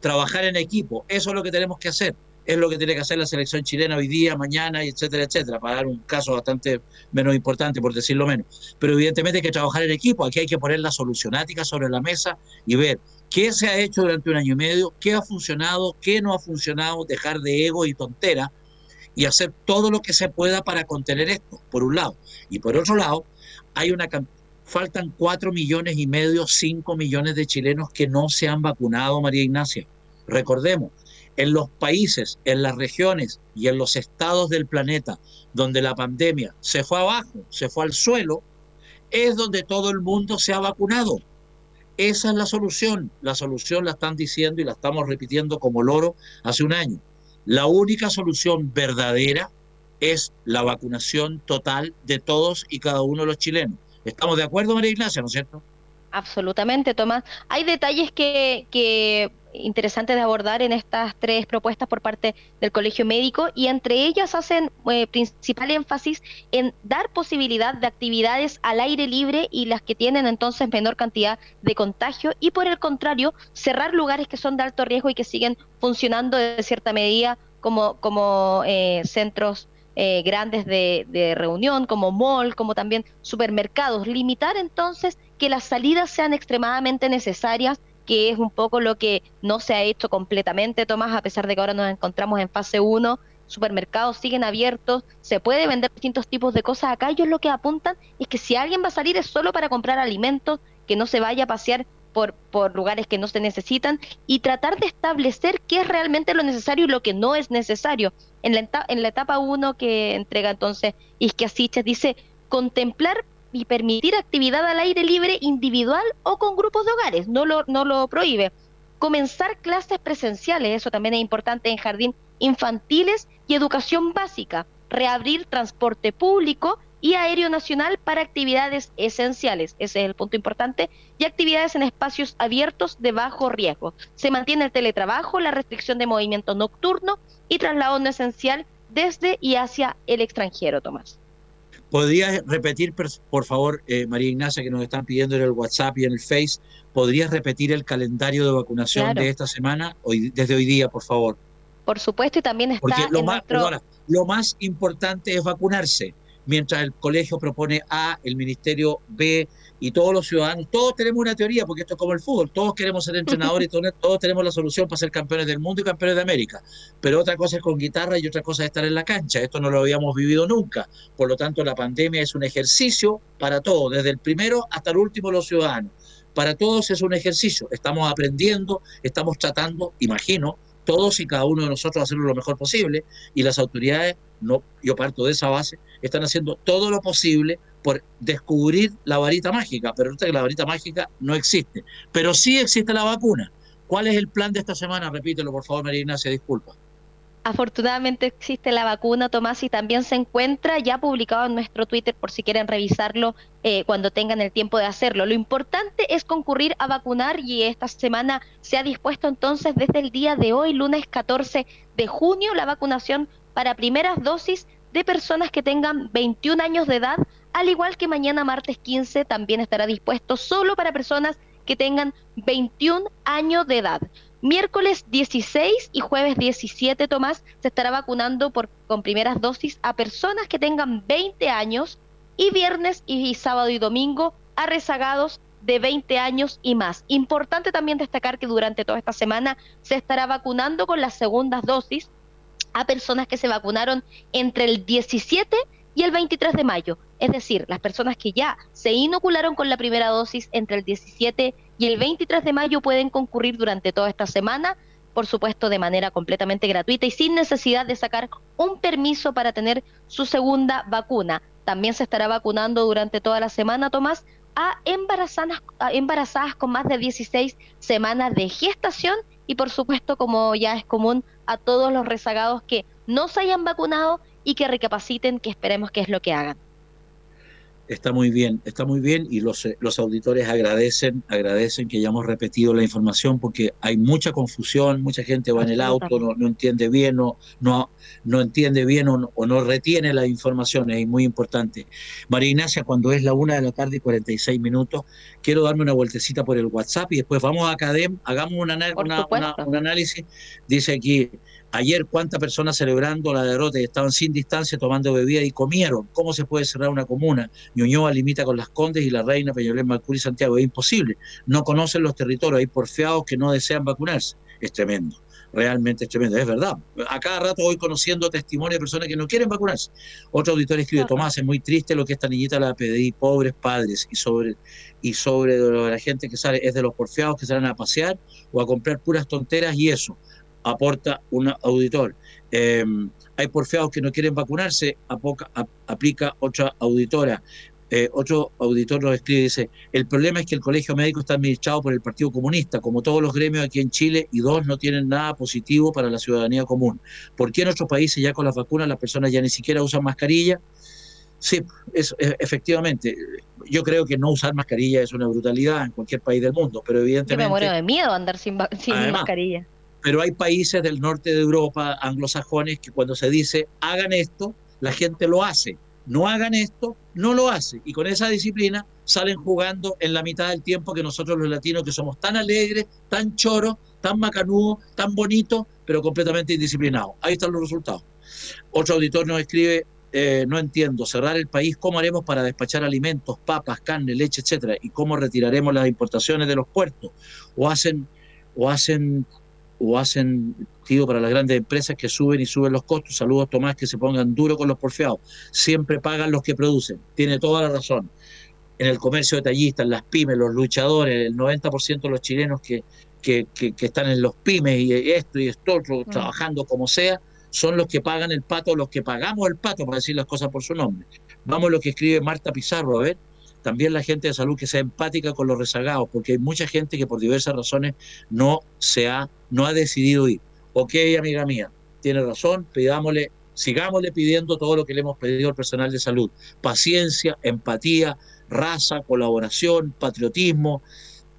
trabajar en equipo. Eso es lo que tenemos que hacer. Es lo que tiene que hacer la selección chilena hoy día, mañana, etcétera, etcétera, para dar un caso bastante menos importante, por decirlo menos. Pero evidentemente hay que trabajar en equipo. Aquí hay que poner la solucionática sobre la mesa y ver qué se ha hecho durante un año y medio, qué ha funcionado, qué no ha funcionado, dejar de ego y tontera y hacer todo lo que se pueda para contener esto, por un lado. Y por otro lado, hay una faltan cuatro millones y medio, cinco millones de chilenos que no se han vacunado, María Ignacia. Recordemos, en los países, en las regiones y en los estados del planeta donde la pandemia se fue abajo, se fue al suelo, es donde todo el mundo se ha vacunado. Esa es la solución. La solución la están diciendo y la estamos repitiendo como loro hace un año. La única solución verdadera es la vacunación total de todos y cada uno de los chilenos. ¿Estamos de acuerdo, María Ignacia, no es cierto? Absolutamente, Tomás. Hay detalles que, que interesantes de abordar en estas tres propuestas por parte del Colegio Médico y entre ellas hacen eh, principal énfasis en dar posibilidad de actividades al aire libre y las que tienen entonces menor cantidad de contagio y por el contrario cerrar lugares que son de alto riesgo y que siguen funcionando de cierta medida como, como eh, centros eh, grandes de, reunión, como mall, como también supermercados. Limitar entonces que las salidas sean extremadamente necesarias, que es un poco lo que no se ha hecho completamente, Tomás, a pesar de que ahora nos encontramos en fase 1. Supermercados siguen abiertos, se puede vender distintos tipos de cosas. Acá ellos lo que apuntan es que si alguien va a salir es solo para comprar alimentos, que no se vaya a pasear por, por, lugares que no se necesitan y tratar de establecer qué es realmente lo necesario y lo que no es necesario. En la, en la etapa 1 que entrega entonces Isque Asiches dice contemplar y permitir actividad al aire libre individual o con grupos de hogares, no lo, no lo prohíbe. Comenzar clases presenciales, eso también es importante en jardín infantiles y educación básica. Reabrir transporte público y aéreo nacional para actividades esenciales, ese es el punto importante, y actividades en espacios abiertos de bajo riesgo. Se mantiene el teletrabajo, la restricción de movimiento nocturno y traslado no esencial desde y hacia el extranjero, Tomás. ¿Podrías repetir, por favor, eh, María Ignacia, que nos están pidiendo en el WhatsApp y en el Face, ¿podrías repetir el calendario de vacunación claro. de esta semana, hoy, desde hoy día, por favor? Por supuesto, y también está Porque lo, en más, nuestro... perdona, lo más importante es vacunarse mientras el colegio propone A, el ministerio B y todos los ciudadanos, todos tenemos una teoría, porque esto es como el fútbol, todos queremos ser entrenadores y todos, todos, tenemos la solución para ser campeones del mundo y campeones de América. Pero otra cosa es con guitarra y otra cosa es estar en la cancha. Esto no lo habíamos vivido nunca. Por lo tanto, la pandemia es un ejercicio para todos, desde el primero hasta el último los ciudadanos. Para todos es un ejercicio. Estamos aprendiendo, estamos tratando, imagino, todos y cada uno de nosotros hacerlo lo mejor posible y las autoridades, no, yo parto de esa base, están haciendo todo lo posible por descubrir la varita mágica, pero que la varita mágica no existe. Pero sí existe la vacuna. ¿Cuál es el plan de esta semana? Repítelo, por favor, María Ignacia, disculpa. Afortunadamente existe la vacuna, Tomás, y también se encuentra ya publicado en nuestro Twitter por si quieren revisarlo eh, cuando tengan el tiempo de hacerlo. Lo importante es concurrir a vacunar y esta semana se ha dispuesto entonces desde el día de hoy, lunes 14 de junio, la vacunación para primeras dosis de personas que tengan 21 años de edad, al igual que mañana martes 15 también estará dispuesto solo para personas que tengan 21 años de edad. Miércoles 16 y jueves 17, Tomás, se estará vacunando por, con primeras dosis a personas que tengan 20 años y viernes y sábado y domingo a rezagados de 20 años y más. Importante también destacar que durante toda esta semana se estará vacunando con las segundas dosis a personas que se vacunaron entre el 17 y el 23 de mayo. Es decir, las personas que ya se inocularon con la primera dosis entre el 17 y el 23 de mayo pueden concurrir durante toda esta semana, por supuesto de manera completamente gratuita y sin necesidad de sacar un permiso para tener su segunda vacuna. También se estará vacunando durante toda la semana, Tomás, a embarazadas, embarazadas con más de 16 semanas de gestación y por supuesto, como ya es común, a todos los rezagados que no se hayan vacunado y que recapaciten, que esperemos que es lo que hagan está muy bien, está muy bien y los, los auditores agradecen, agradecen que hayamos repetido la información porque hay mucha confusión, mucha gente va en el auto, no, no entiende bien, no, no, no entiende bien o no, retiene la información, es muy importante. María Ignacia, cuando es la una de la tarde y 46 minutos, quiero darme una vueltecita por el WhatsApp y después vamos a Academ, hagamos un análisis. Dice aquí, Ayer, ¿cuántas personas celebrando la derrota y estaban sin distancia tomando bebida y comieron? ¿Cómo se puede cerrar una comuna? Ñuñoa limita con las Condes y la Reina, Peñolén, Malcur y Santiago. Es imposible. No conocen los territorios. Hay porfiados que no desean vacunarse. Es tremendo. Realmente es tremendo. Es verdad. A cada rato voy conociendo testimonios de personas que no quieren vacunarse. Otro auditor escribe, Tomás, es muy triste lo que esta niñita la pedí, pobres padres, y sobre, y sobre la gente que sale, es de los porfiados que salen a pasear o a comprar puras tonteras y eso aporta un auditor. Eh, hay porfiados que no quieren vacunarse, aplica otra auditora. Eh, otro auditor nos escribe y dice, el problema es que el colegio médico está administrado por el Partido Comunista, como todos los gremios aquí en Chile, y dos no tienen nada positivo para la ciudadanía común. ¿Por qué en otros países ya con las vacunas las personas ya ni siquiera usan mascarilla? Sí, es, efectivamente. Yo creo que no usar mascarilla es una brutalidad en cualquier país del mundo, pero evidentemente... Yo me muero de miedo andar sin, sin mascarilla pero hay países del norte de Europa, anglosajones, que cuando se dice hagan esto, la gente lo hace. No hagan esto, no lo hace. Y con esa disciplina salen jugando en la mitad del tiempo que nosotros los latinos, que somos tan alegres, tan choros, tan macanudos, tan bonitos, pero completamente indisciplinados. Ahí están los resultados. Otro auditor nos escribe, eh, no entiendo, cerrar el país, ¿cómo haremos para despachar alimentos, papas, carne, leche, etcétera? ¿Y cómo retiraremos las importaciones de los puertos? ¿O hacen, o hacen o hacen tío para las grandes empresas que suben y suben los costos. Saludos, Tomás, que se pongan duro con los porfiados. Siempre pagan los que producen. Tiene toda la razón. En el comercio detallista, en las pymes, los luchadores, el 90% de los chilenos que, que, están en los pymes y esto y esto otro, trabajando como sea, son los que pagan el pato, los que pagamos el pato, para decir las cosas por su nombre. Vamos a lo que escribe Marta Pizarro, a ver también la gente de salud que sea empática con los rezagados, porque hay mucha gente que por diversas razones no se ha, no ha decidido ir. Ok, amiga mía, tiene razón, pidámosle, sigámosle pidiendo todo lo que le hemos pedido al personal de salud. Paciencia, empatía, raza, colaboración, patriotismo,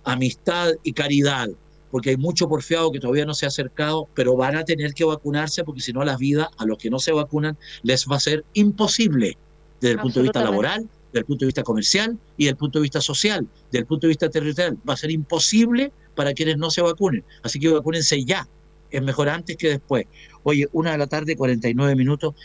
amistad y caridad. Porque hay mucho porfiado que todavía no se ha acercado, pero van a tener que vacunarse porque si no la vida a los que no se vacunan les va a ser imposible desde el punto de vista laboral, desde el punto de vista comercial y desde el punto de vista social, desde el punto de vista territorial. Va a ser imposible para quienes no se vacunen. Así que vacúnense ya. Es mejor antes que después. Oye, una de la tarde, 49 minutos.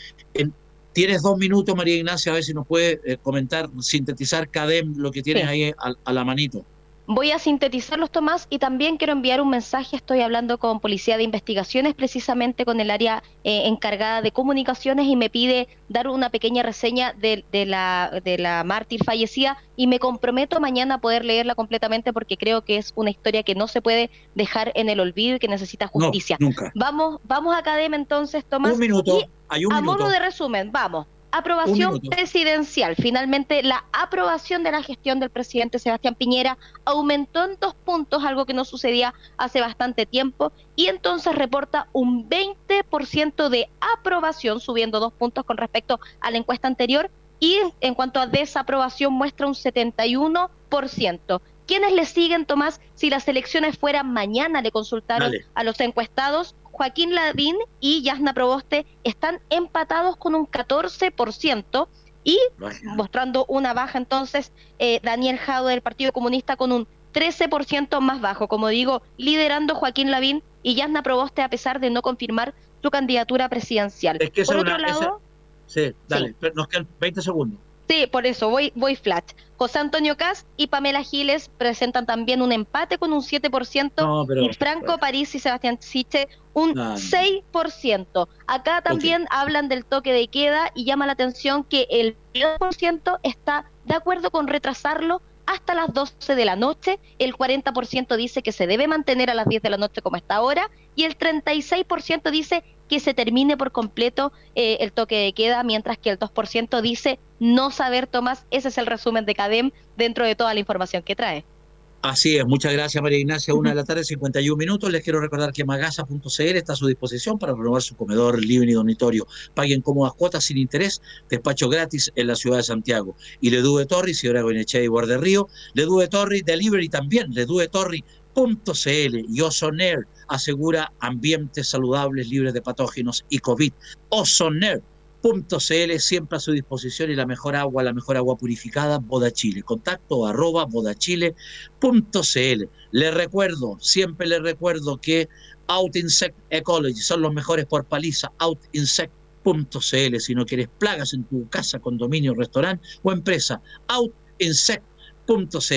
tienes dos minutos, María Ignacia, a ver si nos puede eh, comentar, sintetizar, Cadem, lo que tienes ahí a la manito. Voy a sintetizarlos, Tomás, y también quiero enviar un mensaje. Estoy hablando con Policía de Investigaciones, precisamente con el área eh, encargada de comunicaciones, y me pide dar una pequeña reseña de, la, de la mártir fallecida, y me comprometo mañana a poder leerla completamente porque creo que es una historia que no se puede dejar en el olvido y que necesita justicia. nunca. Vamos, vamos a Academia entonces, Tomás. Un minuto. Hay un a modo de resumen, vamos. Aprobación presidencial. Finalmente, la aprobación de la gestión del presidente Sebastián Piñera aumentó en dos puntos, algo que no sucedía hace bastante tiempo, y entonces reporta un 20% de aprobación, subiendo dos puntos con respecto a la encuesta anterior, y en cuanto a desaprobación muestra un 71%. ¿Quiénes le siguen, Tomás? Si las elecciones fueran mañana, le consultaron a los encuestados, Joaquín Lavín y Yasna Proboste están empatados con un 14% y mostrando una baja entonces eh, Daniel Jado del Partido Comunista con un 13% más bajo, como digo, liderando Joaquín Lavín y Yasna Proboste a pesar de no confirmar su candidatura presidencial. Por otro lado... Sí, dale, nos quedan 20 segundos. Sí, por eso voy, voy flat. José Antonio Cast y Pamela Giles presentan también un empate con un 7% y Franco París y Sebastián Siche un 6%. Acá también hablan del toque de queda y llama la atención que el 10% está de acuerdo con retrasarlo hasta las 12 de la noche, el 40% dice que se debe mantener a las 10 de la noche como está ahora y el 36% dice que se termine por completo eh, el toque de queda, mientras que el 2% dice no saber, Tomás. Ese es el resumen de CADEM dentro de toda la información que trae. Así es, muchas gracias María Ignacia. Una de la tarde, 51 minutos. Les quiero recordar que magasa.cl está a su disposición para renovar su comedor, living y dormitorio. Paguen cómodas cuotas sin interés, despacho gratis en la ciudad de Santiago. Y Ledú de Torri, Ciudad Goinechea y Borde Río. Ledú de Torri, delivery también, Ledú de Torri.cl y Ozonair asegura ambientes saludables, libres de patógenos y COVID. Ozonair .cl siempre a su disposición y la mejor agua, la mejor agua purificada, Boda Chile. Contacto arroba bodachile.cl. Le recuerdo, siempre le recuerdo que Out Insect Ecology son los mejores por paliza, outinsect.cl. Si no quieres plagas en tu casa, condominio, restaurante o empresa, Out Insect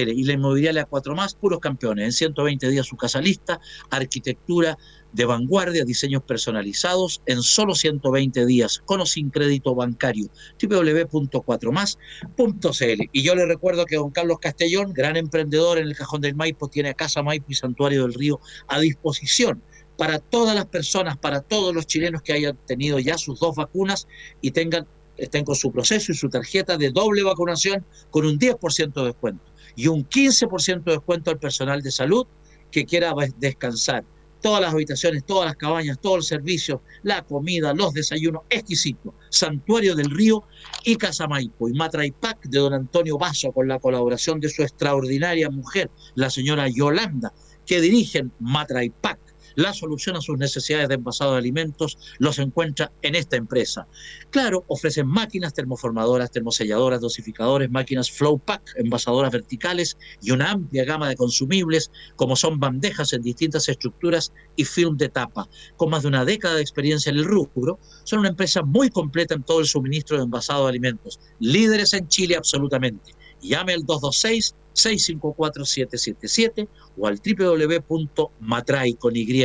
y la inmobiliaria 4 más, puros campeones. En 120 días su casa lista, arquitectura de vanguardia, diseños personalizados en solo 120 días, con o sin crédito bancario. www.4más.cl. Y yo le recuerdo que don Carlos Castellón, gran emprendedor en el Cajón del Maipo, tiene Casa Maipo y Santuario del Río a disposición para todas las personas, para todos los chilenos que hayan tenido ya sus dos vacunas y tengan estén con su proceso y su tarjeta de doble vacunación con un 10% de descuento y un 15% de descuento al personal de salud que quiera descansar. Todas las habitaciones, todas las cabañas, todos los servicios, la comida, los desayunos, exquisito. Santuario del Río y Casa Maipo y Matraipac de don Antonio Vaso con la colaboración de su extraordinaria mujer, la señora Yolanda, que dirigen Matraipac la solución a sus necesidades de envasado de alimentos los encuentra en esta empresa. Claro, ofrecen máquinas termoformadoras, termoselladoras, dosificadores, máquinas flow pack, envasadoras verticales y una amplia gama de consumibles como son bandejas en distintas estructuras y film de tapa. Con más de una década de experiencia en el rubro, son una empresa muy completa en todo el suministro de envasado de alimentos, líderes en Chile absolutamente. Llame al 226 654-777 o al www.matrai con Y,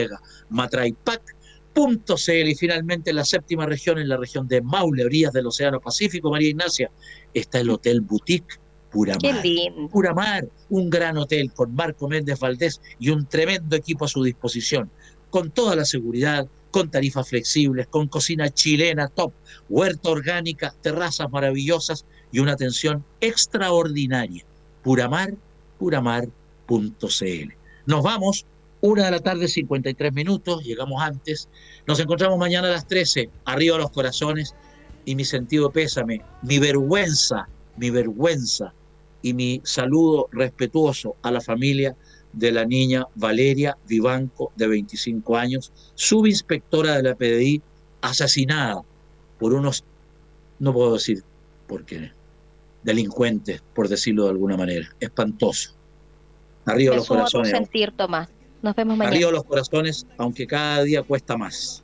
y finalmente la séptima región, en la región de Maule, orillas del Océano Pacífico, María Ignacia, está el Hotel Boutique Pura Mar. Pura Mar, un gran hotel con Marco Méndez Valdés y un tremendo equipo a su disposición, con toda la seguridad, con tarifas flexibles, con cocina chilena top, huerta orgánica, terrazas maravillosas y una atención extraordinaria puramar, puramar.cl. Nos vamos, una de la tarde, 53 minutos, llegamos antes. Nos encontramos mañana a las 13, arriba los corazones y mi sentido pésame, mi vergüenza, mi vergüenza y mi saludo respetuoso a la familia de la niña Valeria Vivanco, de 25 años, subinspectora de la PDI, asesinada por unos, no puedo decir por qué, delincuentes, por decirlo de alguna manera. Espantoso. Arriba los corazones. sentir, Tomás. Nos vemos mañana. Arriba los corazones, aunque cada día cuesta más.